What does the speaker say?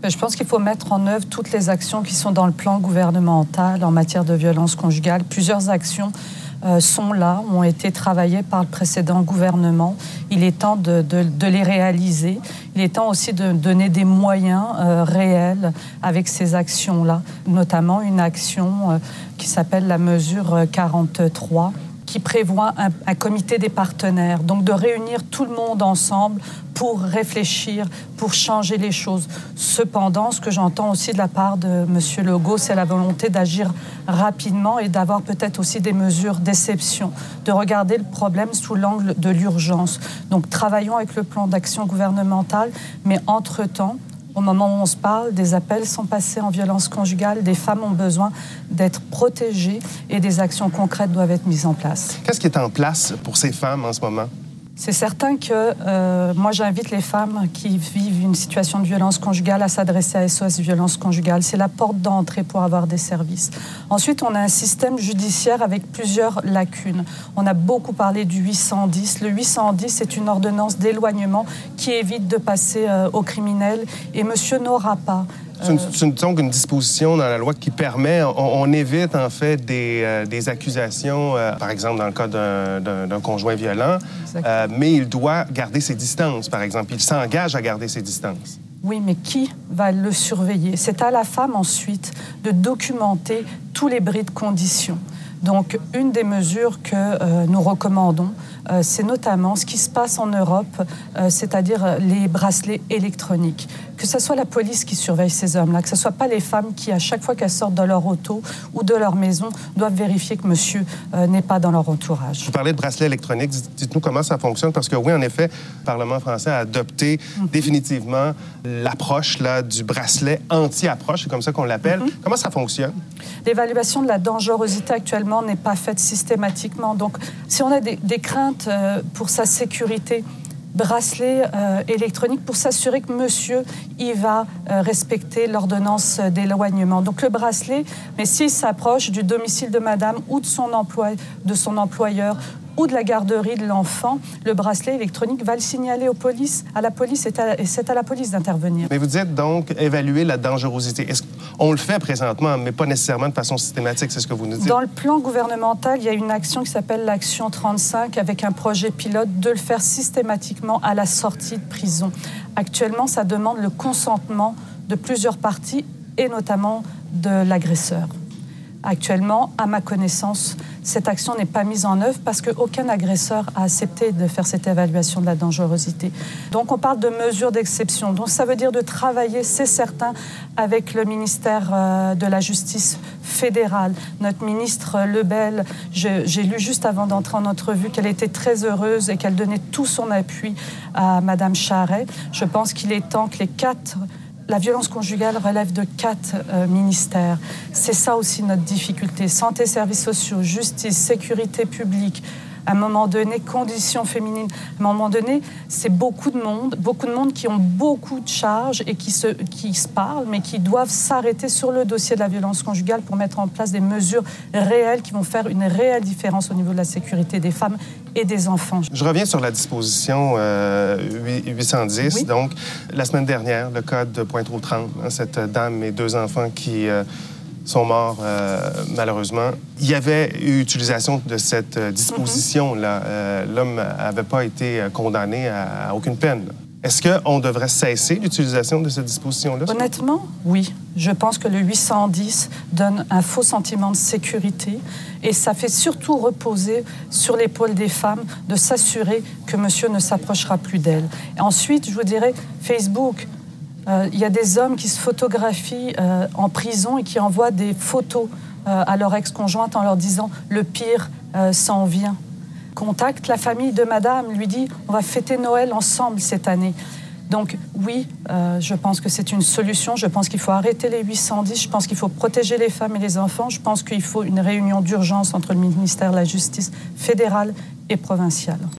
Ben, je pense qu'il faut mettre en œuvre toutes les actions qui sont dans le plan gouvernemental en matière de violence conjugale. Plusieurs actions euh, sont là, ont été travaillées par le précédent gouvernement. Il est temps de, les réaliser. Il est temps aussi de donner des moyens euh, réels avec ces actions-là, notamment une action euh, qui s'appelle la mesure 43 qui prévoit un, comité des partenaires, donc de réunir tout le monde ensemble pour réfléchir, pour changer les choses. Cependant, ce que j'entends aussi de la part de M. Legault, c'est la volonté d'agir rapidement et d'avoir peut-être aussi des mesures d'exception, de regarder le problème sous l'angle de l'urgence. Donc travaillons avec le plan d'action gouvernemental, mais entre-temps, au moment où on se parle, des appels sont passés en violence conjugale, des femmes ont besoin d'être protégées et des actions concrètes doivent être mises en place. Qu'est-ce qui est en place pour ces femmes en ce moment? C'est certain que euh, moi, j'invite les femmes qui vivent une situation de violence conjugale à s'adresser à SOS Violence Conjugale. C'est la porte d'entrée pour avoir des services. Ensuite, on a un système judiciaire avec plusieurs lacunes. On a beaucoup parlé du 810. Le 810 c'est une ordonnance d'éloignement qui évite de passer euh, aux criminels. Et monsieur n'aura pas c'est une, une, disposition dans la loi qui permet, on, évite en fait des, euh, des accusations, euh, par exemple dans le cas d'un conjoint violent, euh, mais il doit garder ses distances, par exemple. Il s'engage à garder ses distances. Oui, mais qui va le surveiller? C'est à la femme ensuite de documenter tous les bris de conditions. Donc, une des mesures que nous recommandons, euh, c'est notamment ce qui se passe en Europe, euh, c'est-à-dire les bracelets électroniques. Que ce soit la police qui surveille ces hommes-là, que ce ne soit pas les femmes qui, à chaque fois qu'elles sortent de leur auto ou de leur maison, doivent vérifier que monsieur euh, n'est pas dans leur entourage. Vous parlez de bracelets électroniques. Dites-nous comment ça fonctionne, parce que oui, en effet, le Parlement français a adopté mhm. définitivement l'approche du bracelet anti-approche, c'est comme ça qu'on l'appelle. Mhm. Comment ça fonctionne? L'évaluation de la dangerosité actuellement n'est pas faite systématiquement. Donc, si on a des craintes euh, pour sa sécurité bracelet euh, électronique pour s'assurer que monsieur y va euh, respecter l'ordonnance d'éloignement. Donc le bracelet, mais s'il s'approche du domicile de madame ou de son, emploi, de son employeur ou de la garderie de l'enfant, le bracelet électronique va le signaler aux polices, à la police et c'est à la police d'intervenir. Mais vous dites donc évaluer la dangerosité. Est-ce on le fait présentement, mais pas nécessairement de façon systématique, c'est ce que vous nous dites? Dans le plan gouvernemental, il y a une action qui s'appelle l'action 35 avec un projet pilote de le faire systématiquement à la sortie de prison. Actuellement, ça demande le consentement de plusieurs parties et notamment de l'agresseur. Actuellement, à ma connaissance, cette action n'est pas mise en œuvre parce qu'aucun agresseur a accepté de faire cette évaluation de la dangerosité. Donc on parle de mesures d'exception. Donc ça veut dire de travailler, c'est certain, avec le ministère euh, de la Justice fédérale. Notre ministre Lebel, j'ai lu juste avant d'entrer en entrevue qu'elle était très heureuse et qu'elle donnait tout son appui à Madame Charret. Je pense qu'il est temps que les quatre la violence conjugale relève de quatre euh, ministères. C'est ça aussi notre difficulté. Santé, services sociaux, justice, sécurité publique, à un moment donné, conditions féminines. À un moment donné, c'est beaucoup de monde, beaucoup de monde qui ont beaucoup de charges et qui se, qui se parlent, mais qui doivent s'arrêter sur le dossier de la violence conjugale pour mettre en place des mesures réelles qui vont faire une réelle différence au niveau de la sécurité des femmes et des enfants. Je reviens sur la disposition 810. Euh, Donc, la semaine dernière, le code de Pointe-aux-Trembles, hein, cette dame et deux enfants qui... Euh, sont morts euh, malheureusement. Il y avait eu utilisation de cette euh, disposition-là. Euh, l'homme n'avait pas été condamné à, aucune peine. Est-ce qu'on devrait cesser l'utilisation de cette disposition-là? Honnêtement, oui. Je pense que le 810 donne un faux sentiment de sécurité et ça fait surtout reposer sur l'épaule des femmes de s'assurer que monsieur ne s'approchera plus d'elle. Ensuite, je vous dirais, Facebook, il y a des hommes qui se photographient euh, en prison et qui envoient des photos euh, à leur ex-conjointe en leur disant le pire s'en vient. Contacte la famille de madame, lui dit on va fêter Noël ensemble cette année. Donc oui, je pense que c'est une solution. Je pense qu'il faut arrêter les 810. Je pense qu'il faut protéger les femmes et les enfants. Je pense qu'il faut une réunion d'urgence entre le ministère de la Justice fédérale et provinciale.